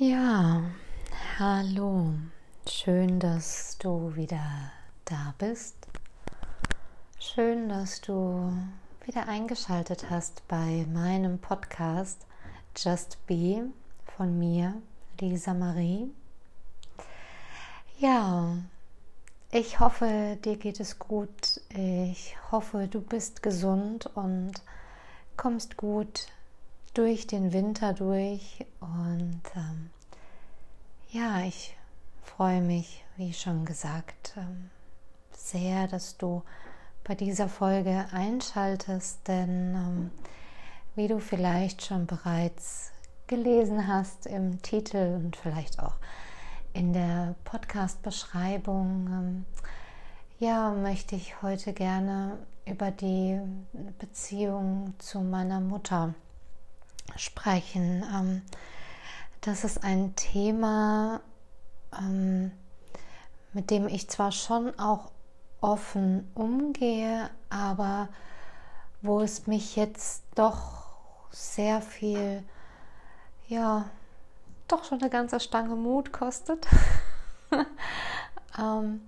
Ja, hallo. Schön, dass du wieder da bist. Schön, dass du wieder eingeschaltet hast bei meinem Podcast Just Be von mir, Lisa Marie. Ja, ich hoffe, dir geht es gut. Ich hoffe, du bist gesund und kommst gut durch den Winter durch. Und ähm, ja, ich freue mich, wie schon gesagt, ähm, sehr, dass du bei dieser Folge einschaltest, denn ähm, wie du vielleicht schon bereits gelesen hast im Titel und vielleicht auch in der Podcast-Beschreibung, ähm, ja, möchte ich heute gerne über die Beziehung zu meiner Mutter sprechen. Ähm, das ist ein Thema, ähm, mit dem ich zwar schon auch offen umgehe, aber wo es mich jetzt doch sehr viel, ja, doch schon eine ganze Stange Mut kostet, ähm,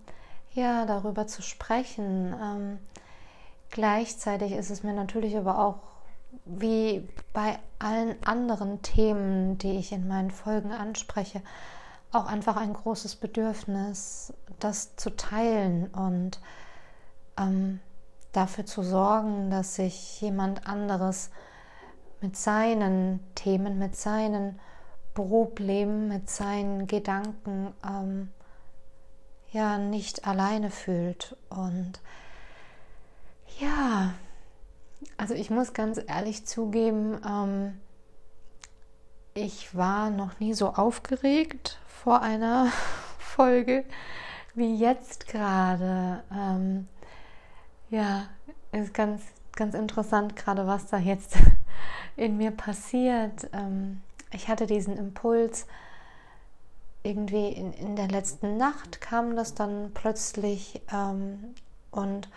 ja, darüber zu sprechen. Ähm, gleichzeitig ist es mir natürlich aber auch wie bei allen anderen Themen, die ich in meinen Folgen anspreche, auch einfach ein großes Bedürfnis, das zu teilen und ähm, dafür zu sorgen, dass sich jemand anderes mit seinen Themen, mit seinen Problemen, mit seinen Gedanken ähm, ja nicht alleine fühlt. Und ja, also ich muss ganz ehrlich zugeben, ähm, ich war noch nie so aufgeregt vor einer Folge wie jetzt gerade. Ähm, ja, ist ganz, ganz interessant gerade, was da jetzt in mir passiert. Ähm, ich hatte diesen Impuls, irgendwie in, in der letzten Nacht kam das dann plötzlich ähm, und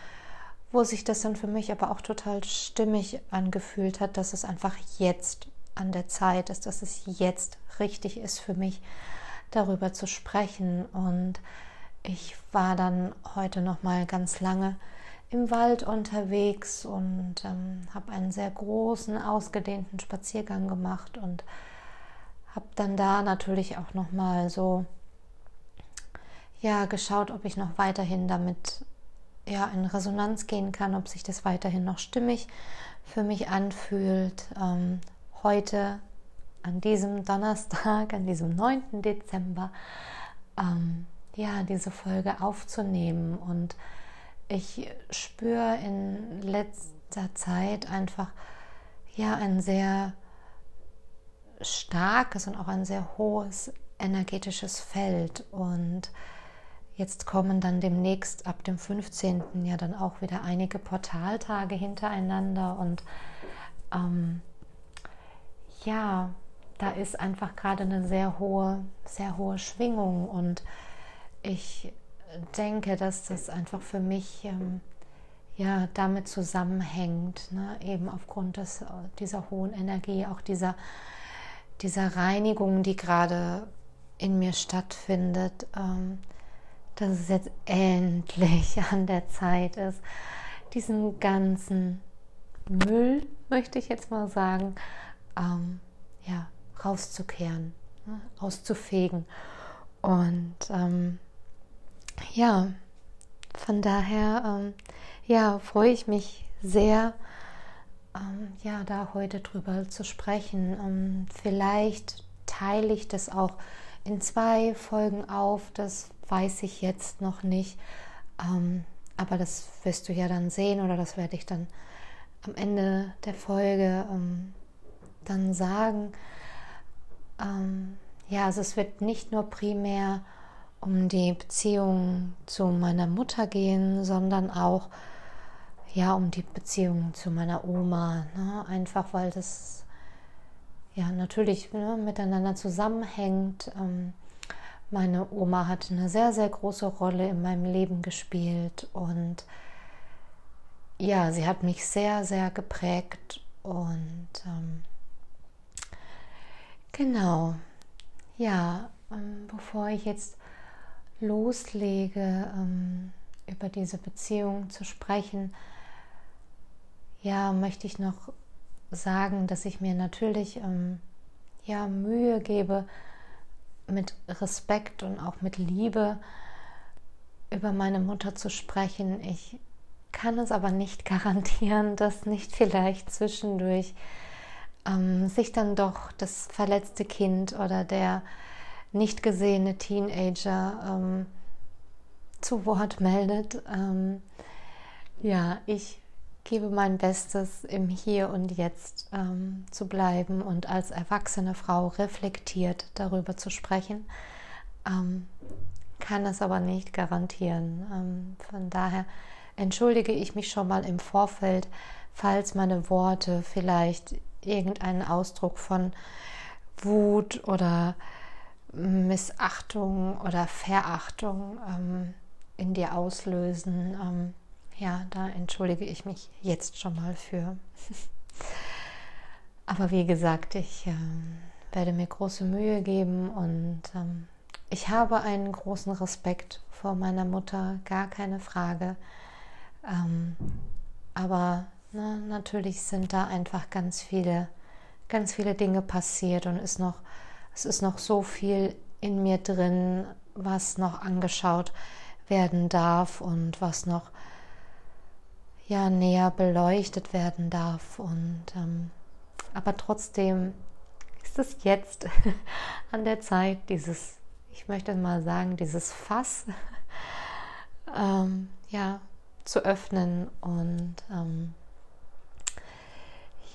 wo sich das dann für mich aber auch total stimmig angefühlt hat, dass es einfach jetzt an der Zeit ist, dass es jetzt richtig ist für mich, darüber zu sprechen. Und ich war dann heute noch mal ganz lange im Wald unterwegs und ähm, habe einen sehr großen, ausgedehnten Spaziergang gemacht und habe dann da natürlich auch noch mal so ja geschaut, ob ich noch weiterhin damit ja, in Resonanz gehen kann, ob sich das weiterhin noch stimmig für mich anfühlt. Ähm, heute an diesem Donnerstag, an diesem 9. Dezember, ähm, ja, diese Folge aufzunehmen. Und ich spüre in letzter Zeit einfach ja ein sehr starkes und auch ein sehr hohes energetisches Feld und Jetzt kommen dann demnächst ab dem 15. ja dann auch wieder einige Portaltage hintereinander und ähm, ja, da ist einfach gerade eine sehr hohe, sehr hohe Schwingung und ich denke, dass das einfach für mich ähm, ja damit zusammenhängt, ne? eben aufgrund des, dieser hohen Energie, auch dieser, dieser Reinigung, die gerade in mir stattfindet. Ähm, dass es jetzt endlich an der Zeit ist, diesen ganzen Müll, möchte ich jetzt mal sagen, ähm, ja, rauszukehren, ne, auszufegen. Und ähm, ja, von daher ähm, ja, freue ich mich sehr, ähm, ja, da heute drüber zu sprechen. Ähm, vielleicht teile ich das auch in zwei Folgen auf. Das weiß ich jetzt noch nicht. Ähm, aber das wirst du ja dann sehen oder das werde ich dann am Ende der Folge ähm, dann sagen. Ähm, ja, also es wird nicht nur primär um die Beziehung zu meiner Mutter gehen, sondern auch ja um die Beziehung zu meiner Oma. Ne? Einfach weil das ja natürlich ne, miteinander zusammenhängt. Ähm, meine Oma hat eine sehr, sehr große Rolle in meinem Leben gespielt und ja, sie hat mich sehr, sehr geprägt und ähm, genau, ja, ähm, bevor ich jetzt loslege, ähm, über diese Beziehung zu sprechen, ja, möchte ich noch sagen, dass ich mir natürlich ähm, ja, Mühe gebe, mit Respekt und auch mit Liebe über meine Mutter zu sprechen. Ich kann es aber nicht garantieren, dass nicht vielleicht zwischendurch ähm, sich dann doch das verletzte Kind oder der nicht gesehene Teenager ähm, zu Wort meldet. Ähm, ja, ich gebe mein Bestes, im Hier und Jetzt ähm, zu bleiben und als erwachsene Frau reflektiert darüber zu sprechen. Ähm, kann es aber nicht garantieren. Ähm, von daher entschuldige ich mich schon mal im Vorfeld, falls meine Worte vielleicht irgendeinen Ausdruck von Wut oder Missachtung oder Verachtung ähm, in dir auslösen. Ja, da entschuldige ich mich jetzt schon mal für. Aber wie gesagt, ich äh, werde mir große Mühe geben und ähm, ich habe einen großen Respekt vor meiner Mutter, gar keine Frage. Ähm, aber na, ne, natürlich sind da einfach ganz viele, ganz viele Dinge passiert und ist noch, es ist noch so viel in mir drin, was noch angeschaut werden darf und was noch ja näher beleuchtet werden darf. Und ähm, aber trotzdem ist es jetzt an der Zeit, dieses, ich möchte mal sagen, dieses Fass ähm, ja zu öffnen und ähm,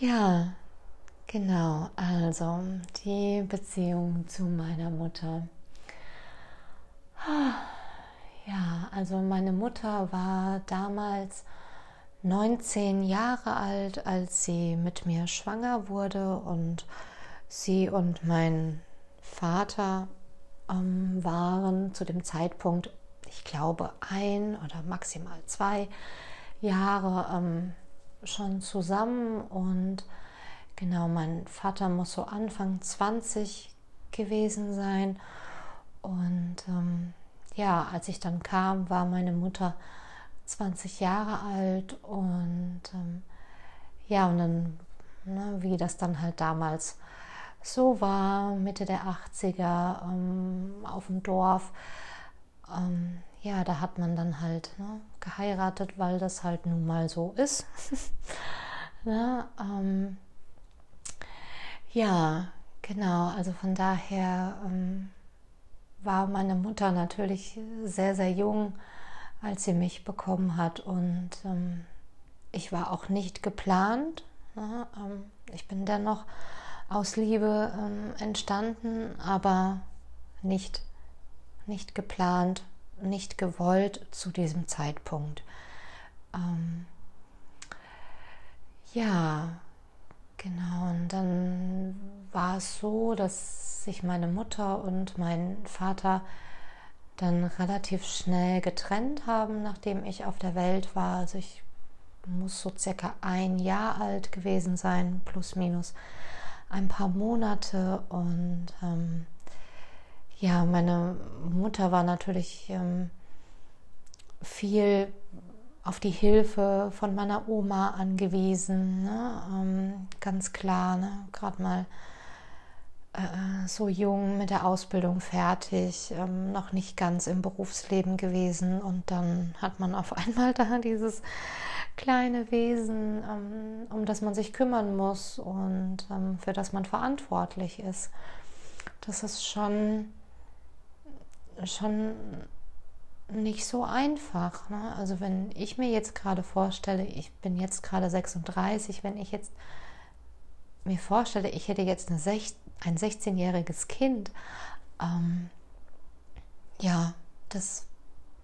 ja, genau, also die Beziehung zu meiner Mutter. Ja, also meine Mutter war damals 19 Jahre alt, als sie mit mir schwanger wurde und sie und mein Vater ähm, waren zu dem Zeitpunkt, ich glaube, ein oder maximal zwei Jahre ähm, schon zusammen. Und genau, mein Vater muss so Anfang 20 gewesen sein. Und ähm, ja, als ich dann kam, war meine Mutter 20 Jahre alt und ähm, ja, und dann, ne, wie das dann halt damals so war, Mitte der 80er ähm, auf dem Dorf, ähm, ja, da hat man dann halt ne, geheiratet, weil das halt nun mal so ist. ne, ähm, ja, genau, also von daher ähm, war meine Mutter natürlich sehr, sehr jung als sie mich bekommen hat. Und ähm, ich war auch nicht geplant. Ne? Ähm, ich bin dennoch aus Liebe ähm, entstanden, aber nicht, nicht geplant, nicht gewollt zu diesem Zeitpunkt. Ähm, ja, genau. Und dann war es so, dass sich meine Mutter und mein Vater dann relativ schnell getrennt haben, nachdem ich auf der Welt war. Also ich muss so circa ein Jahr alt gewesen sein, plus minus ein paar Monate. Und ähm, ja, meine Mutter war natürlich ähm, viel auf die Hilfe von meiner Oma angewiesen, ne? ähm, ganz klar, ne? gerade mal äh, so jung mit der Ausbildung fertig, ähm, noch nicht ganz im Berufsleben gewesen und dann hat man auf einmal da dieses kleine Wesen, ähm, um das man sich kümmern muss und ähm, für das man verantwortlich ist. Das ist schon, schon nicht so einfach. Ne? Also wenn ich mir jetzt gerade vorstelle, ich bin jetzt gerade 36, wenn ich jetzt mir vorstelle, ich hätte jetzt eine 16, ein 16-jähriges Kind, ähm, ja, das,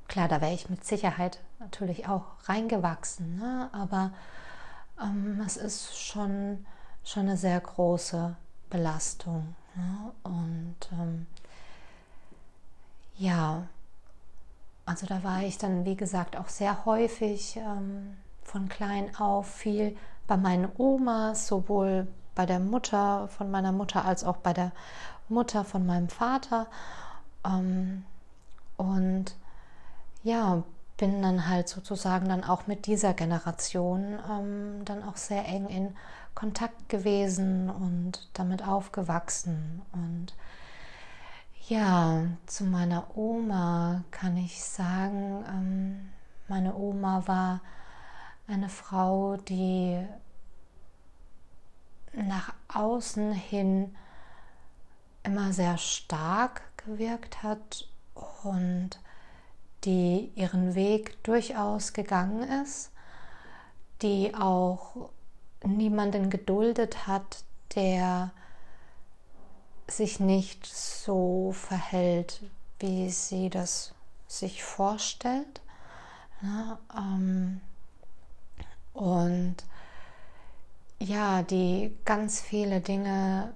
klar, da wäre ich mit Sicherheit natürlich auch reingewachsen, ne? aber ähm, es ist schon, schon eine sehr große Belastung. Ne? Und ähm, ja, also da war ich dann, wie gesagt, auch sehr häufig ähm, von klein auf viel bei meinen Omas, sowohl bei der Mutter von meiner Mutter als auch bei der Mutter von meinem Vater. Ähm, und ja, bin dann halt sozusagen dann auch mit dieser Generation ähm, dann auch sehr eng in Kontakt gewesen und damit aufgewachsen. Und ja, zu meiner Oma kann ich sagen, ähm, meine Oma war eine Frau, die nach außen hin immer sehr stark gewirkt hat und die ihren Weg durchaus gegangen ist, die auch niemanden geduldet hat, der sich nicht so verhält, wie sie das sich vorstellt. Ähm, und ja, die ganz viele Dinge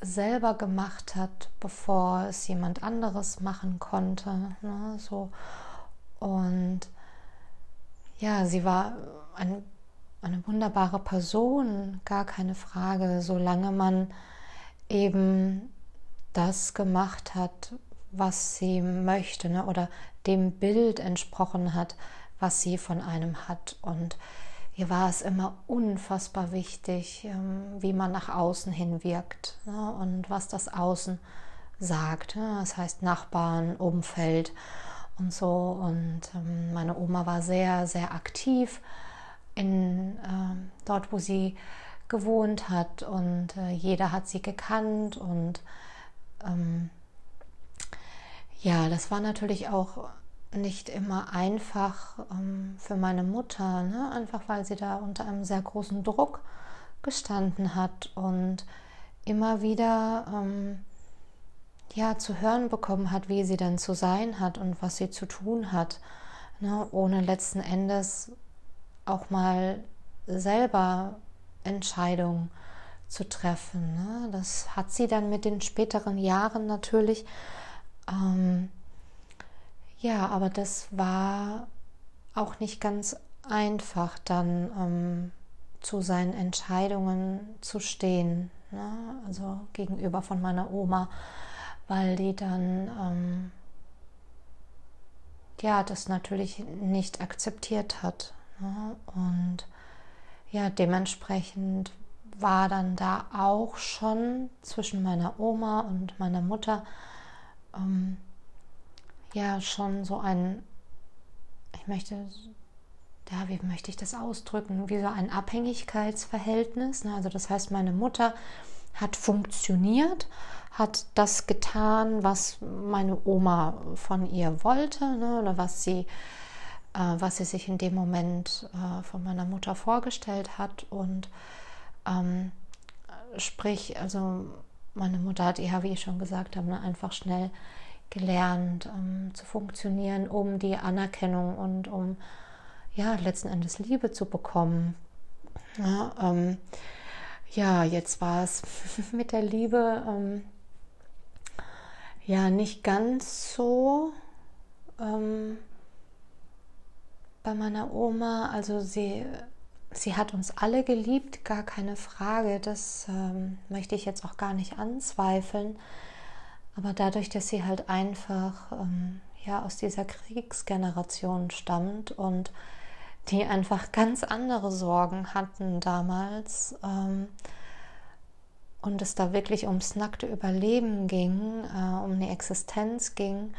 selber gemacht hat, bevor es jemand anderes machen konnte. Ne, so. Und ja, sie war ein, eine wunderbare Person, gar keine Frage, solange man eben das gemacht hat, was sie möchte ne, oder dem Bild entsprochen hat, was sie von einem hat. Und Ihr war es immer unfassbar wichtig, ähm, wie man nach außen hin wirkt ne, und was das Außen sagt. Ne. Das heißt Nachbarn, Umfeld und so. Und ähm, meine Oma war sehr, sehr aktiv in ähm, dort, wo sie gewohnt hat und äh, jeder hat sie gekannt und ja, das war natürlich auch nicht immer einfach ähm, für meine Mutter, ne? einfach weil sie da unter einem sehr großen Druck gestanden hat und immer wieder ähm, ja zu hören bekommen hat, wie sie denn zu sein hat und was sie zu tun hat, ne? ohne letzten Endes auch mal selber Entscheidungen zu treffen. Ne? Das hat sie dann mit den späteren Jahren natürlich ähm, ja, aber das war auch nicht ganz einfach, dann ähm, zu seinen Entscheidungen zu stehen. Ne? Also gegenüber von meiner Oma, weil die dann ähm, ja das natürlich nicht akzeptiert hat. Ne? Und ja, dementsprechend war dann da auch schon zwischen meiner Oma und meiner Mutter ähm, ja schon so ein, ich möchte, ja, wie möchte ich das ausdrücken, wie so ein Abhängigkeitsverhältnis. Ne? Also das heißt, meine Mutter hat funktioniert, hat das getan, was meine Oma von ihr wollte ne? oder was sie, äh, was sie sich in dem Moment äh, von meiner Mutter vorgestellt hat und ähm, sprich, also meine Mutter hat ja, wie ich schon gesagt habe, ne, einfach schnell gelernt ähm, zu funktionieren, um die Anerkennung und um ja letzten Endes Liebe zu bekommen. Ja, ähm, ja jetzt war es mit der Liebe ähm, ja nicht ganz so ähm, bei meiner Oma. Also sie sie hat uns alle geliebt, gar keine Frage. Das ähm, möchte ich jetzt auch gar nicht anzweifeln. Aber dadurch, dass sie halt einfach ähm, ja, aus dieser Kriegsgeneration stammt und die einfach ganz andere Sorgen hatten damals ähm, und es da wirklich ums nackte Überleben ging, äh, um eine Existenz ging,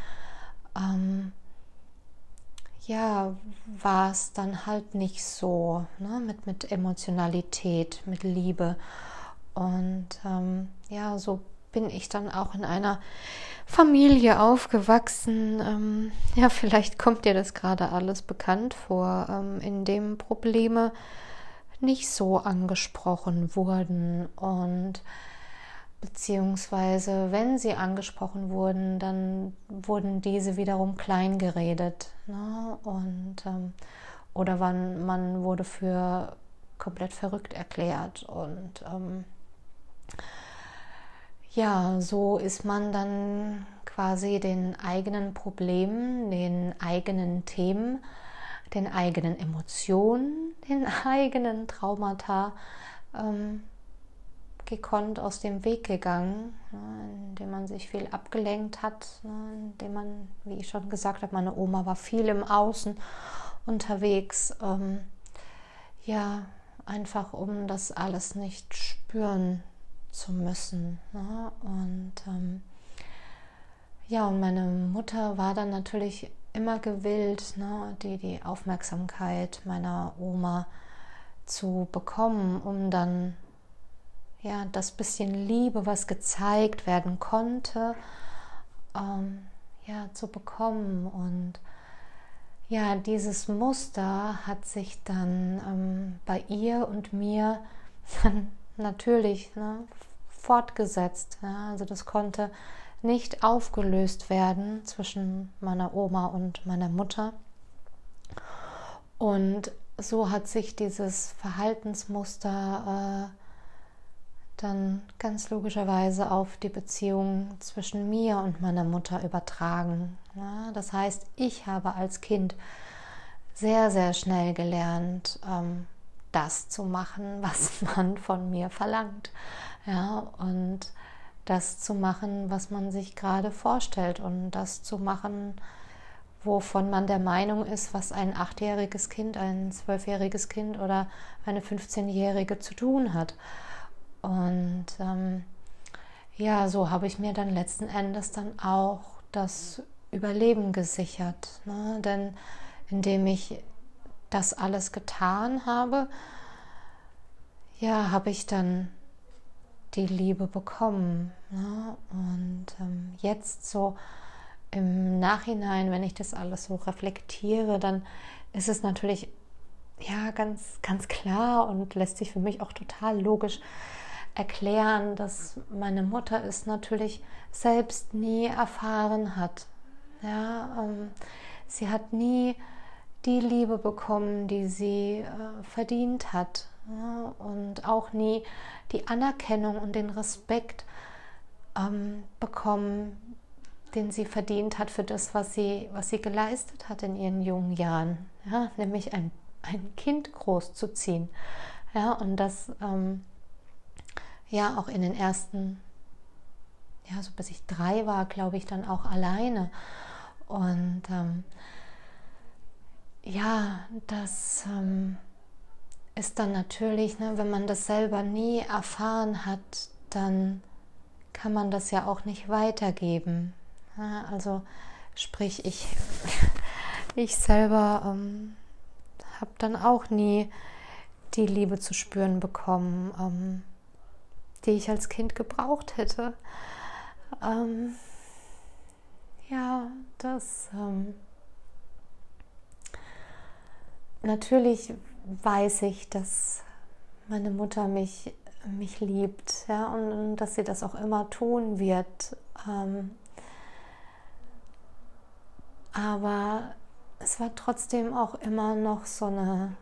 ähm, ja, war es dann halt nicht so ne? mit, mit Emotionalität, mit Liebe. Und ähm, ja, so bin ich dann auch in einer Familie aufgewachsen. Ähm, ja, vielleicht kommt dir das gerade alles bekannt vor, ähm, in dem Probleme nicht so angesprochen wurden und beziehungsweise wenn sie angesprochen wurden, dann wurden diese wiederum klein geredet ne? und ähm, oder wann man wurde für komplett verrückt erklärt und ähm, ja, so ist man dann quasi den eigenen Problemen, den eigenen Themen, den eigenen Emotionen, den eigenen Traumata ähm, gekonnt aus dem Weg gegangen, ne, indem man sich viel abgelenkt hat, ne, indem man, wie ich schon gesagt habe, meine Oma war viel im Außen unterwegs. Ähm, ja, einfach um das alles nicht spüren zu müssen. Ne? Und ähm, ja, und meine Mutter war dann natürlich immer gewillt, ne, die, die Aufmerksamkeit meiner Oma zu bekommen, um dann ja das bisschen Liebe, was gezeigt werden konnte, ähm, ja zu bekommen und ja, dieses Muster hat sich dann ähm, bei ihr und mir dann natürlich ne, fortgesetzt. Ja? Also das konnte nicht aufgelöst werden zwischen meiner Oma und meiner Mutter. Und so hat sich dieses Verhaltensmuster äh, dann ganz logischerweise auf die Beziehung zwischen mir und meiner Mutter übertragen. Ja, das heißt, ich habe als Kind sehr, sehr schnell gelernt, ähm, das zu machen, was man von mir verlangt. Ja, und das zu machen, was man sich gerade vorstellt und das zu machen, wovon man der Meinung ist, was ein achtjähriges Kind, ein zwölfjähriges Kind oder eine 15-jährige zu tun hat. Und ähm, ja, so habe ich mir dann letzten Endes dann auch das Überleben gesichert. Ne? Denn indem ich das alles getan habe, ja, habe ich dann die Liebe bekommen. Ne? Und ähm, jetzt so im Nachhinein, wenn ich das alles so reflektiere, dann ist es natürlich ja ganz, ganz klar und lässt sich für mich auch total logisch erklären, dass meine Mutter es natürlich selbst nie erfahren hat. Ja, ähm, sie hat nie die Liebe bekommen, die sie äh, verdient hat. Ja, und auch nie die Anerkennung und den Respekt ähm, bekommen, den sie verdient hat für das, was sie, was sie geleistet hat in ihren jungen Jahren. Ja, nämlich ein, ein Kind großzuziehen. Ja, und das ähm, ja auch in den ersten, ja, so bis ich drei war, glaube ich, dann auch alleine. Und ähm, ja, das ähm, ist dann natürlich, ne, wenn man das selber nie erfahren hat, dann kann man das ja auch nicht weitergeben. Ja, also sprich, ich, ich selber ähm, habe dann auch nie die Liebe zu spüren bekommen, ähm, die ich als Kind gebraucht hätte. Ähm, ja, das ähm, natürlich weiß ich, dass meine Mutter mich, mich liebt ja, und, und dass sie das auch immer tun wird. Ähm, aber es war trotzdem auch immer noch so eine,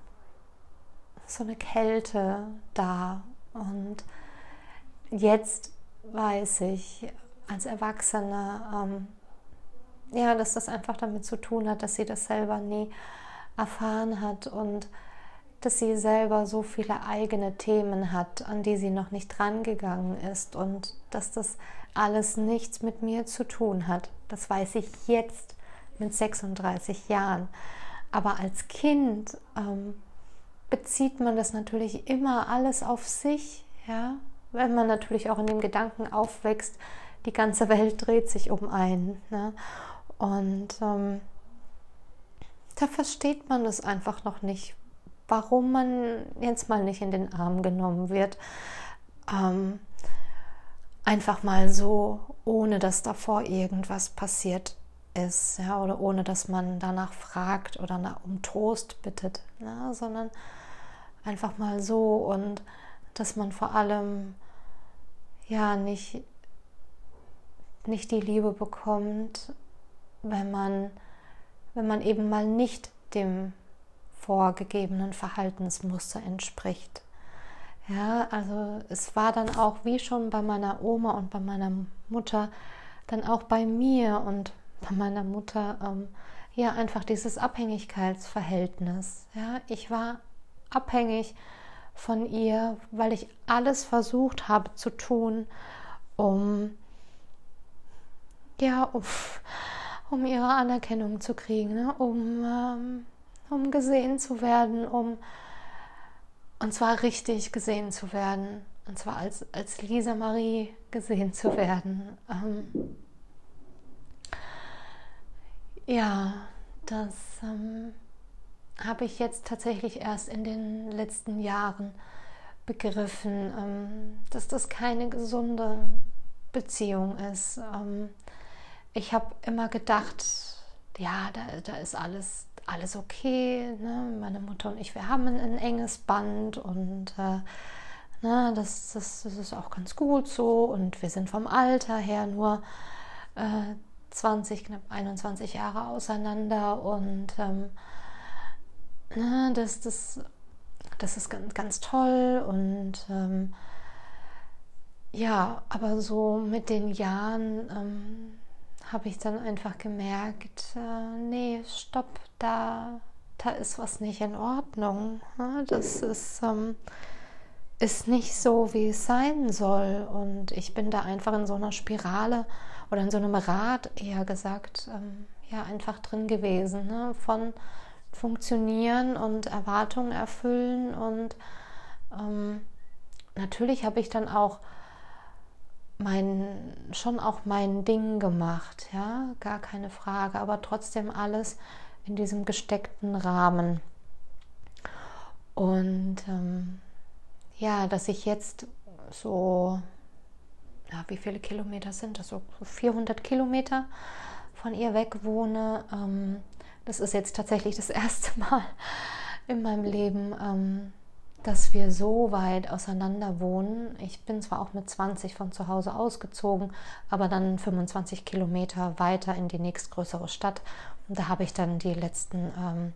so eine Kälte da und jetzt weiß ich als Erwachsene, ähm, ja, dass das einfach damit zu tun hat, dass sie das selber nie erfahren hat und dass sie selber so viele eigene Themen hat, an die sie noch nicht drangegangen ist und dass das alles nichts mit mir zu tun hat. Das weiß ich jetzt mit 36 Jahren. Aber als Kind ähm, bezieht man das natürlich immer alles auf sich, ja, wenn man natürlich auch in dem Gedanken aufwächst, die ganze Welt dreht sich um einen. Ne? Und ähm, da versteht man das einfach noch nicht, warum man jetzt mal nicht in den Arm genommen wird. Ähm, einfach mal so, ohne dass davor irgendwas passiert ist, ja, oder ohne dass man danach fragt oder nach, um Trost bittet, ne? sondern einfach mal so und dass man vor allem ja nicht, nicht die Liebe bekommt, wenn man, wenn man eben mal nicht dem vorgegebenen Verhaltensmuster entspricht. Ja, also es war dann auch wie schon bei meiner Oma und bei meiner Mutter, dann auch bei mir und bei meiner Mutter, ähm, ja, einfach dieses Abhängigkeitsverhältnis. Ja, ich war abhängig von ihr, weil ich alles versucht habe zu tun, um ja, um, um ihre Anerkennung zu kriegen, ne? um, ähm, um gesehen zu werden, um und zwar richtig gesehen zu werden, und zwar als, als Lisa Marie gesehen zu werden. Ähm, ja, das ähm, habe ich jetzt tatsächlich erst in den letzten Jahren begriffen, ähm, dass das keine gesunde Beziehung ist. Ich habe immer gedacht, ja, da, da ist alles, alles okay. Ne? Meine Mutter und ich, wir haben ein, ein enges Band und äh, ne, das, das, das, ist auch ganz gut so. Und wir sind vom Alter her nur äh, 20, knapp 21 Jahre auseinander. Und ähm, ne, das, das, das ist ganz, ganz toll. Und ähm, ja, aber so mit den Jahren ähm, habe ich dann einfach gemerkt, äh, nee, stopp, da, da ist was nicht in Ordnung. Ne? Das ist, ähm, ist nicht so, wie es sein soll. Und ich bin da einfach in so einer Spirale oder in so einem Rad eher gesagt, ähm, ja, einfach drin gewesen, ne? von funktionieren und Erwartungen erfüllen. Und ähm, natürlich habe ich dann auch mein, schon auch mein Ding gemacht, ja, gar keine Frage, aber trotzdem alles in diesem gesteckten Rahmen. Und ähm, ja, dass ich jetzt so, ja, wie viele Kilometer sind das? So 400 Kilometer von ihr weg wohne. Ähm, das ist jetzt tatsächlich das erste Mal in meinem Leben, ähm, dass wir so weit auseinander wohnen. Ich bin zwar auch mit 20 von zu Hause ausgezogen, aber dann 25 Kilometer weiter in die nächstgrößere Stadt. Und da habe ich dann die letzten, ähm,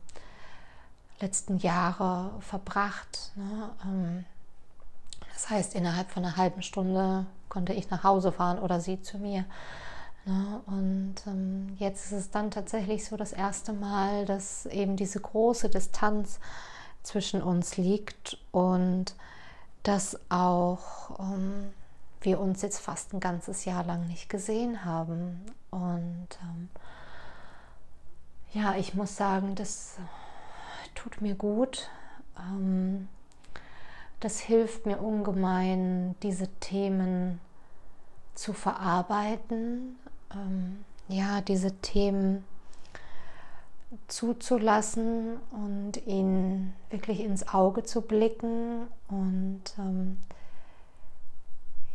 letzten Jahre verbracht. Ne? Ähm, das heißt, innerhalb von einer halben Stunde konnte ich nach Hause fahren oder sie zu mir. Ne? Und ähm, jetzt ist es dann tatsächlich so das erste Mal, dass eben diese große Distanz zwischen uns liegt und dass auch ähm, wir uns jetzt fast ein ganzes Jahr lang nicht gesehen haben. Und ähm, ja, ich muss sagen, das tut mir gut. Ähm, das hilft mir ungemein, diese Themen zu verarbeiten. Ähm, ja, diese Themen zuzulassen und ihn wirklich ins Auge zu blicken. Und ähm,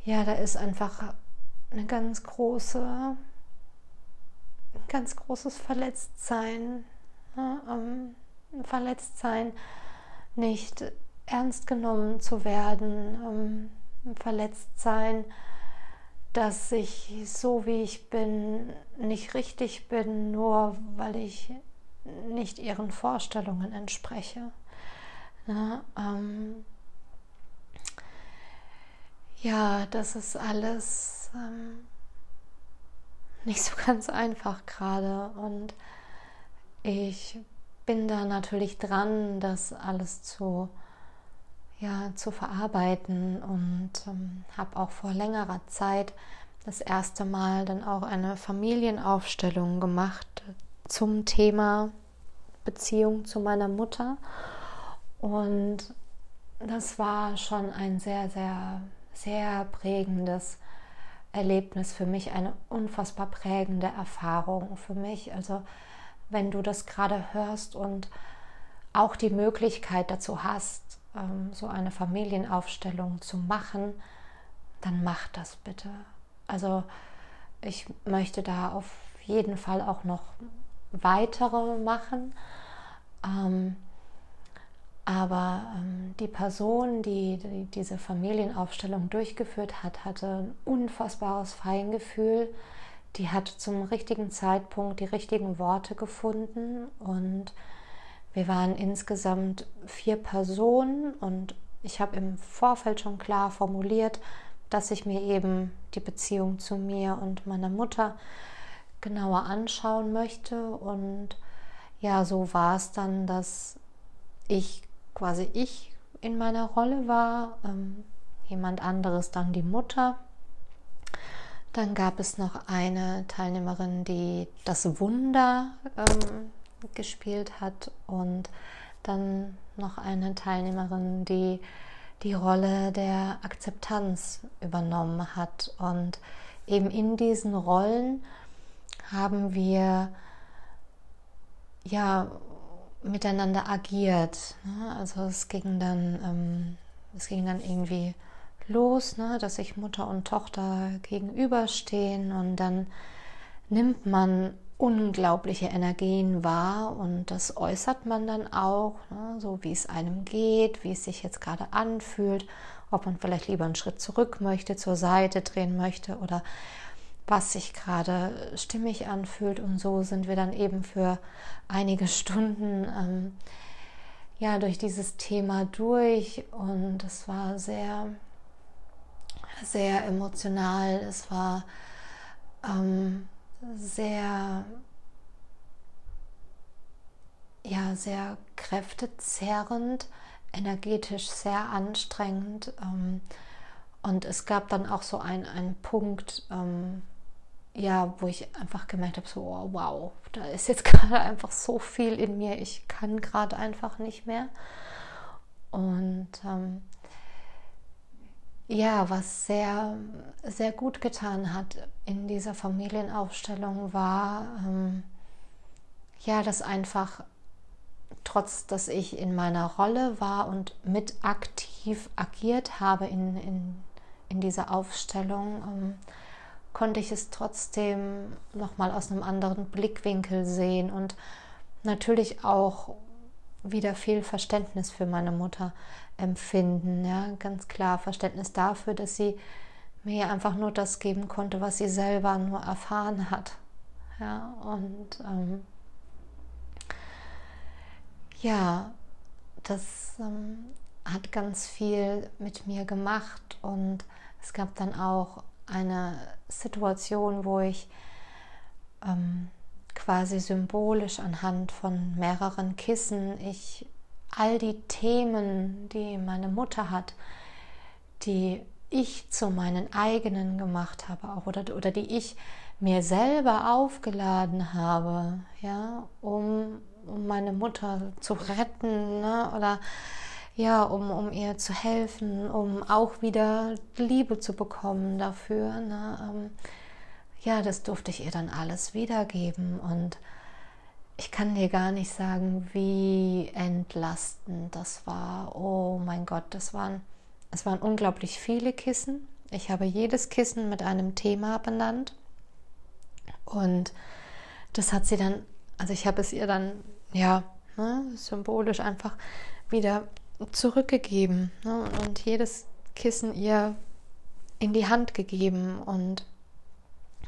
ja, da ist einfach eine ganz große, ein ganz großes Verletztsein. Ne? Ähm, Verletztsein, nicht ernst genommen zu werden, ähm, Verletztsein, dass ich so wie ich bin nicht richtig bin, nur weil ich nicht ihren Vorstellungen entspreche. Na, ähm, ja, das ist alles ähm, nicht so ganz einfach gerade und ich bin da natürlich dran, das alles zu, ja, zu verarbeiten und ähm, habe auch vor längerer Zeit das erste Mal dann auch eine Familienaufstellung gemacht zum Thema Beziehung zu meiner Mutter. Und das war schon ein sehr, sehr, sehr prägendes Erlebnis für mich, eine unfassbar prägende Erfahrung für mich. Also wenn du das gerade hörst und auch die Möglichkeit dazu hast, ähm, so eine Familienaufstellung zu machen, dann mach das bitte. Also ich möchte da auf jeden Fall auch noch weitere machen. Ähm, aber ähm, die Person, die, die, diese Familienaufstellung durchgeführt hat, hatte ein unfassbares Feingefühl. Die hat zum richtigen Zeitpunkt die richtigen Worte gefunden und wir waren insgesamt vier Personen und ich habe im Vorfeld schon klar formuliert, dass ich mir eben die Beziehung zu mir und meiner Mutter genauer anschauen möchte. Und ja, so war es dann, dass ich quasi ich in meiner Rolle war, ähm, jemand anderes dann die Mutter. Dann gab es noch eine Teilnehmerin, die das Wunder ähm, gespielt hat und dann noch eine Teilnehmerin, die die Rolle der Akzeptanz übernommen hat. Und eben in diesen Rollen haben wir ja miteinander agiert. Ne? Also es ging dann, ähm, es ging dann irgendwie los, ne? dass sich Mutter und Tochter gegenüberstehen und dann nimmt man unglaubliche Energien wahr und das äußert man dann auch, ne? so wie es einem geht, wie es sich jetzt gerade anfühlt, ob man vielleicht lieber einen Schritt zurück möchte, zur Seite drehen möchte oder was sich gerade stimmig anfühlt. Und so sind wir dann eben für einige Stunden ähm, ja durch dieses Thema durch. Und es war sehr, sehr emotional. Es war ähm, sehr, ja, sehr kräftezerrend, energetisch sehr anstrengend. Ähm, und es gab dann auch so einen Punkt, ähm, ja, wo ich einfach gemerkt habe, so, oh, wow, da ist jetzt gerade einfach so viel in mir, ich kann gerade einfach nicht mehr. Und ähm, ja, was sehr, sehr gut getan hat in dieser Familienaufstellung war, ähm, ja, dass einfach, trotz dass ich in meiner Rolle war und mit aktiv agiert habe in, in, in dieser Aufstellung, ähm, konnte ich es trotzdem nochmal aus einem anderen Blickwinkel sehen und natürlich auch wieder viel Verständnis für meine Mutter empfinden. Ja, ganz klar Verständnis dafür, dass sie mir einfach nur das geben konnte, was sie selber nur erfahren hat. Ja, und ähm, ja, das ähm, hat ganz viel mit mir gemacht und es gab dann auch eine Situation, wo ich ähm, quasi symbolisch anhand von mehreren Kissen ich all die Themen, die meine Mutter hat, die ich zu meinen eigenen gemacht habe, auch oder, oder die ich mir selber aufgeladen habe, ja, um, um meine Mutter zu retten ne, oder ja, um, um ihr zu helfen, um auch wieder Liebe zu bekommen dafür. Ne? Ähm, ja, das durfte ich ihr dann alles wiedergeben und ich kann dir gar nicht sagen, wie entlastend das war. Oh mein Gott, das waren, es waren unglaublich viele Kissen. Ich habe jedes Kissen mit einem Thema benannt und das hat sie dann, also ich habe es ihr dann, ja, ne, symbolisch einfach wieder zurückgegeben ne? und jedes Kissen ihr in die Hand gegeben und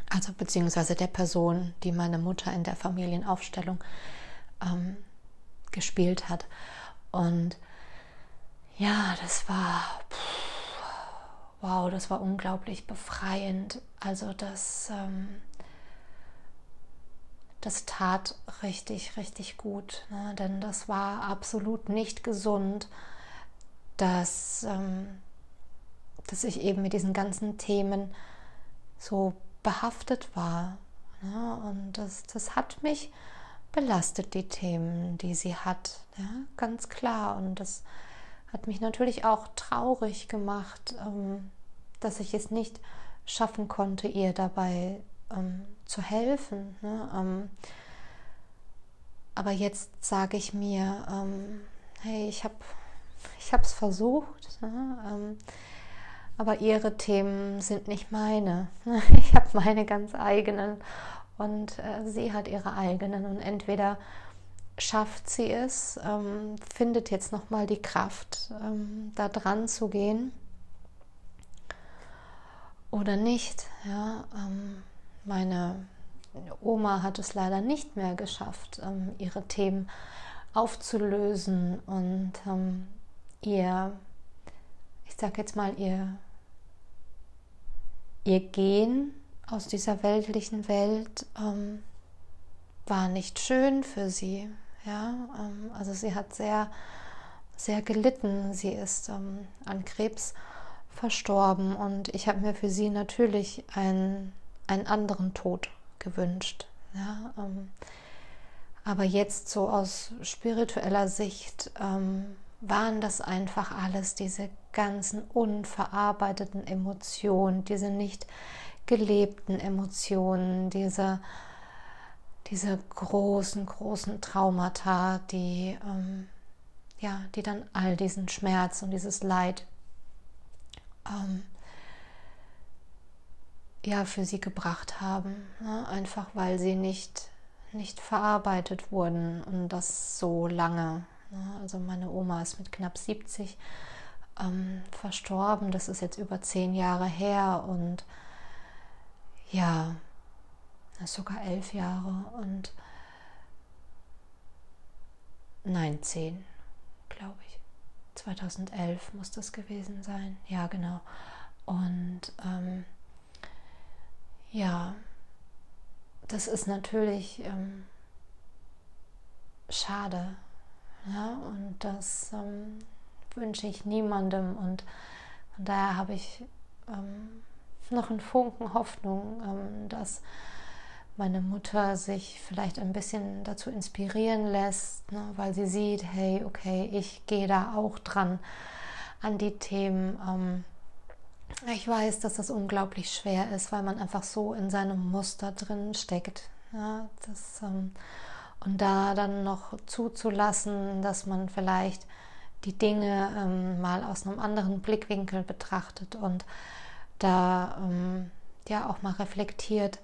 also beziehungsweise der Person, die meine Mutter in der Familienaufstellung ähm, gespielt hat. Und ja, das war pff, wow, das war unglaublich befreiend. Also das ähm, das tat richtig, richtig gut. Ne? Denn das war absolut nicht gesund, dass, ähm, dass ich eben mit diesen ganzen Themen so behaftet war. Ne? Und das, das hat mich belastet, die Themen, die sie hat. Ja? Ganz klar. Und das hat mich natürlich auch traurig gemacht, ähm, dass ich es nicht schaffen konnte, ihr dabei ähm, zu helfen. Ne? Ähm, aber jetzt sage ich mir, ähm, hey, ich habe ich es versucht, ne? Ähm, aber ihre Themen sind nicht meine. Ich habe meine ganz eigenen und äh, sie hat ihre eigenen und entweder schafft sie es, ähm, findet jetzt noch mal die Kraft, ähm, da dran zu gehen oder nicht. Ja, ähm, meine Oma hat es leider nicht mehr geschafft, ähm, ihre Themen aufzulösen und ähm, ihr, ich sage jetzt mal, ihr, ihr Gehen aus dieser weltlichen Welt ähm, war nicht schön für sie. Ja, also sie hat sehr, sehr gelitten. Sie ist ähm, an Krebs verstorben und ich habe mir für sie natürlich einen, einen anderen Tod gewünscht. Ja, ähm, aber jetzt so aus spiritueller Sicht ähm, waren das einfach alles diese ganzen unverarbeiteten Emotionen, diese nicht gelebten Emotionen, diese, diese großen, großen Traumata, die, ähm, ja, die dann all diesen Schmerz und dieses Leid ähm, ja, für sie gebracht haben. Ne? Einfach weil sie nicht, nicht verarbeitet wurden und das so lange. Ne? Also meine Oma ist mit knapp 70 ähm, verstorben. Das ist jetzt über zehn Jahre her und ja, sogar elf Jahre und nein, zehn, glaube ich. 2011 muss das gewesen sein. Ja, genau. Und ähm, ja, das ist natürlich ähm, schade. Ja, und das ähm, wünsche ich niemandem. Und von daher habe ich ähm, noch einen Funken Hoffnung, ähm, dass meine Mutter sich vielleicht ein bisschen dazu inspirieren lässt, ne, weil sie sieht, hey, okay, ich gehe da auch dran an die Themen. Ich weiß, dass das unglaublich schwer ist, weil man einfach so in seinem Muster drin steckt. Ja, das, ähm, und da dann noch zuzulassen, dass man vielleicht die Dinge ähm, mal aus einem anderen Blickwinkel betrachtet und da ähm, ja auch mal reflektiert,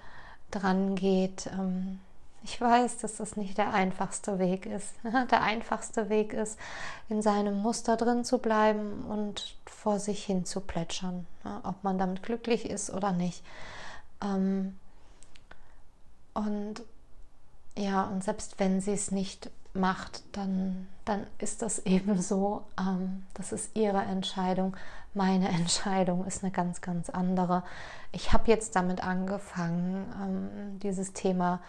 dran geht. Ähm, ich weiß, dass das nicht der einfachste Weg ist. Der einfachste Weg ist, in seinem Muster drin zu bleiben und vor sich hin zu plätschern, ob man damit glücklich ist oder nicht. Ähm, und ja, und selbst wenn sie es nicht macht, dann, dann ist das eben so. Ähm, das ist ihre Entscheidung. Meine Entscheidung ist eine ganz, ganz andere. Ich habe jetzt damit angefangen, ähm, dieses Thema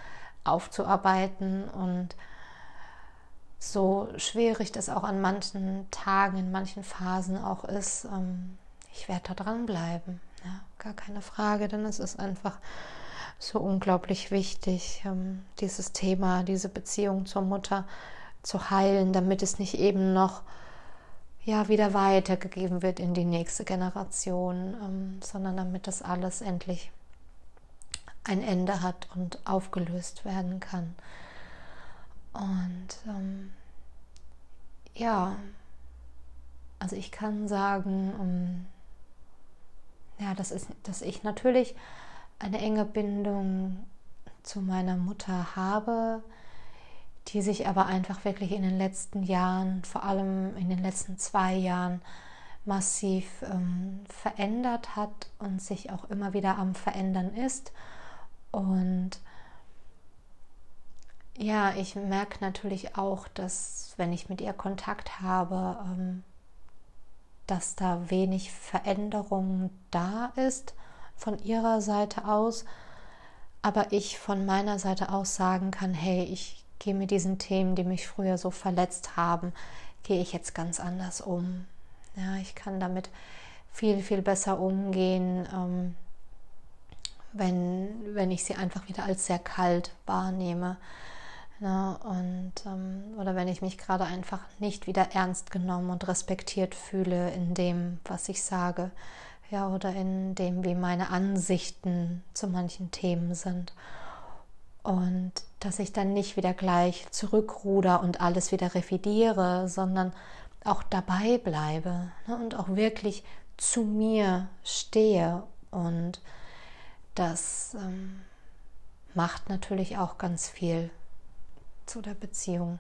aufzuarbeiten und so schwierig das auch an manchen Tagen, in manchen Phasen auch ist, ähm, ich werde da dranbleiben. Ja, gar keine Frage, denn es ist einfach so unglaublich wichtig, ähm, dieses Thema, diese Beziehung zur Mutter zu heilen, damit es nicht eben noch ja wieder weitergegeben wird in die nächste Generation, ähm, sondern damit das alles endlich ein Ende hat und aufgelöst werden kann. Und ähm, ja, also ich kann sagen, um, ja, das ist, dass ich natürlich eine enge Bindung zu meiner Mutter habe, die sich aber einfach wirklich in den letzten Jahren, vor allem in den letzten zwei Jahren, massiv ähm, verändert hat und sich auch immer wieder am Verändern ist. Und ja, ich merke natürlich auch, dass wenn ich mit ihr Kontakt habe, ähm, dass da wenig Veränderung da ist von ihrer Seite aus, aber ich von meiner Seite aus sagen kann, hey, ich gehe mit diesen Themen, die mich früher so verletzt haben, gehe ich jetzt ganz anders um. Ja, ich kann damit viel, viel besser umgehen, ähm, wenn, wenn ich sie einfach wieder als sehr kalt wahrnehme. Ja, und, ähm, oder wenn ich mich gerade einfach nicht wieder ernst genommen und respektiert fühle in dem, was ich sage, ja, oder in dem, wie meine Ansichten zu manchen Themen sind. Und dass ich dann nicht wieder gleich zurückruder und alles wieder revidiere, sondern auch dabei bleibe ne, und auch wirklich zu mir stehe. Und das ähm, macht natürlich auch ganz viel zu der Beziehung.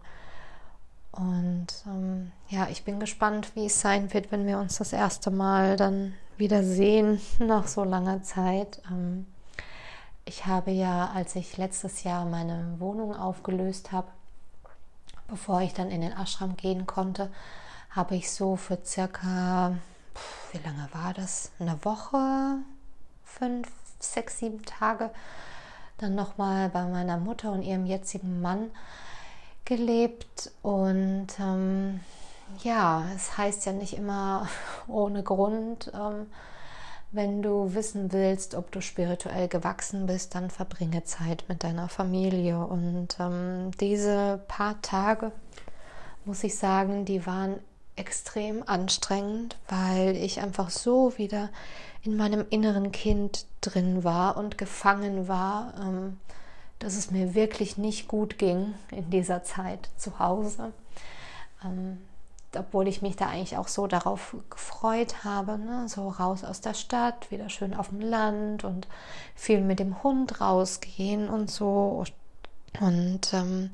Und ähm, ja, ich bin gespannt, wie es sein wird, wenn wir uns das erste Mal dann wieder sehen nach so langer Zeit. Ähm, ich habe ja, als ich letztes Jahr meine Wohnung aufgelöst habe, bevor ich dann in den Ashram gehen konnte, habe ich so für circa, wie lange war das? Eine Woche, fünf, sechs, sieben Tage, dann nochmal bei meiner Mutter und ihrem jetzigen Mann gelebt. Und ähm, ja, es heißt ja nicht immer ohne Grund, ähm, wenn du wissen willst, ob du spirituell gewachsen bist, dann verbringe Zeit mit deiner Familie. Und ähm, diese paar Tage, muss ich sagen, die waren extrem anstrengend, weil ich einfach so wieder in meinem inneren Kind drin war und gefangen war, ähm, dass es mir wirklich nicht gut ging in dieser Zeit zu Hause. Ähm, obwohl ich mich da eigentlich auch so darauf gefreut habe, ne? so raus aus der Stadt, wieder schön auf dem Land und viel mit dem Hund rausgehen und so. Und ähm,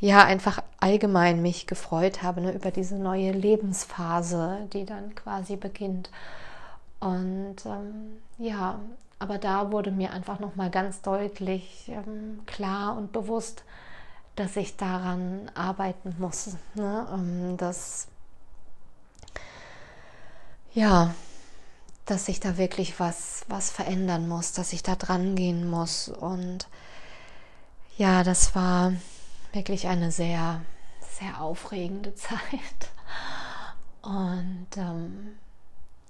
ja, einfach allgemein mich gefreut habe ne, über diese neue Lebensphase, die dann quasi beginnt. Und ähm, ja, aber da wurde mir einfach nochmal ganz deutlich ähm, klar und bewusst, dass ich daran arbeiten muss, ne? Ähm, dass ja, dass ich da wirklich was, was verändern muss, dass ich da dran gehen muss. Und ja, das war wirklich eine sehr, sehr aufregende Zeit. Und ähm,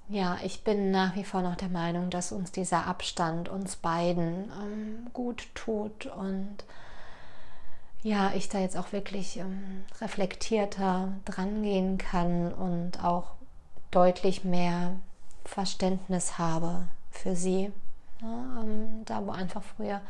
ja, ich bin nach wie vor noch der Meinung, dass uns dieser Abstand uns beiden ähm, gut tut und ja, ich da jetzt auch wirklich ähm, reflektierter dran gehen kann und auch deutlich mehr Verständnis habe für sie. Ja, ähm, da, wo einfach früher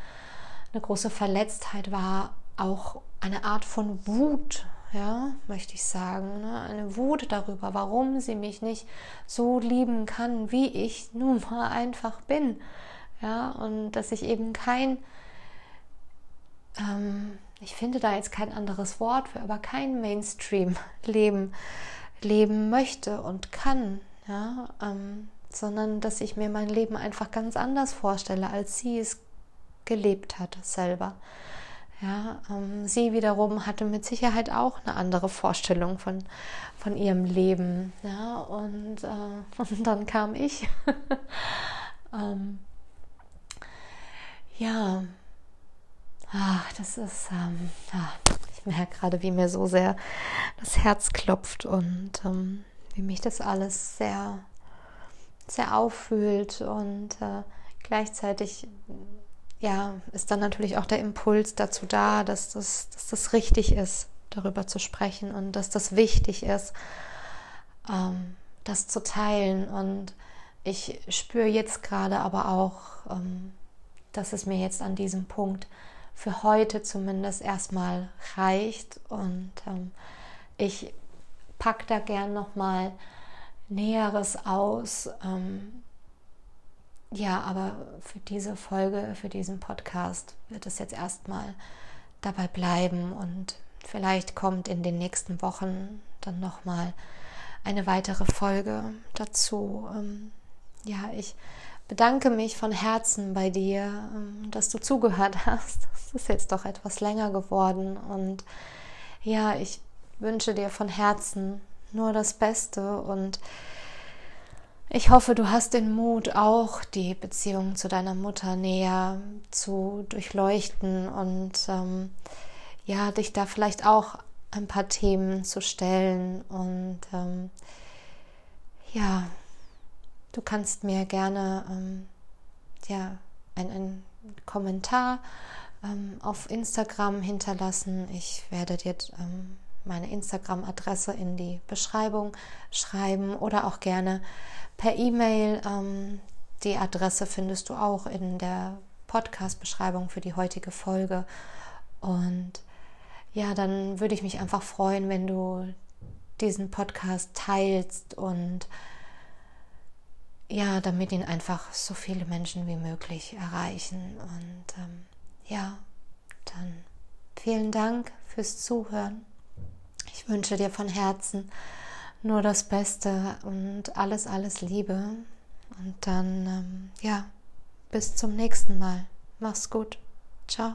eine große Verletztheit war, auch eine Art von Wut, ja, möchte ich sagen. Ne? Eine Wut darüber, warum sie mich nicht so lieben kann, wie ich nun mal einfach bin. Ja, und dass ich eben kein ähm, ich finde da jetzt kein anderes Wort für, aber kein Mainstream-Leben leben möchte und kann, ja, ähm, sondern dass ich mir mein Leben einfach ganz anders vorstelle, als sie es gelebt hat selber. Ja, ähm, sie wiederum hatte mit Sicherheit auch eine andere Vorstellung von, von ihrem Leben. Ja, und, äh, und dann kam ich. ähm, ja, Ach, das ist, ähm, ja, ich merke gerade, wie mir so sehr das Herz klopft und ähm, wie mich das alles sehr, sehr auffühlt und äh, gleichzeitig ja, ist dann natürlich auch der Impuls dazu da, dass das, dass das richtig ist, darüber zu sprechen und dass das wichtig ist, ähm, das zu teilen. Und ich spüre jetzt gerade aber auch, ähm, dass es mir jetzt an diesem Punkt für heute zumindest erstmal reicht. Und ähm, ich packe da gern nochmal Näheres aus. Ähm, ja, aber für diese Folge, für diesen Podcast wird es jetzt erstmal dabei bleiben und vielleicht kommt in den nächsten Wochen dann nochmal eine weitere Folge dazu. Ähm, ja, ich bedanke mich von Herzen bei dir, ähm, dass du zugehört hast. Es ist jetzt doch etwas länger geworden und ja, ich wünsche dir von Herzen nur das Beste und ich hoffe, du hast den Mut, auch die Beziehung zu deiner Mutter näher zu durchleuchten und ähm, ja, dich da vielleicht auch ein paar Themen zu stellen und ähm, ja, Du kannst mir gerne ähm, ja, einen Kommentar ähm, auf Instagram hinterlassen. Ich werde dir ähm, meine Instagram-Adresse in die Beschreibung schreiben oder auch gerne per E-Mail. Ähm, die Adresse findest du auch in der Podcast-Beschreibung für die heutige Folge. Und ja, dann würde ich mich einfach freuen, wenn du diesen Podcast teilst und ja, damit ihn einfach so viele Menschen wie möglich erreichen. Und ähm, ja, dann vielen Dank fürs Zuhören. Ich wünsche dir von Herzen nur das Beste und alles, alles Liebe. Und dann, ähm, ja, bis zum nächsten Mal. Mach's gut. Ciao.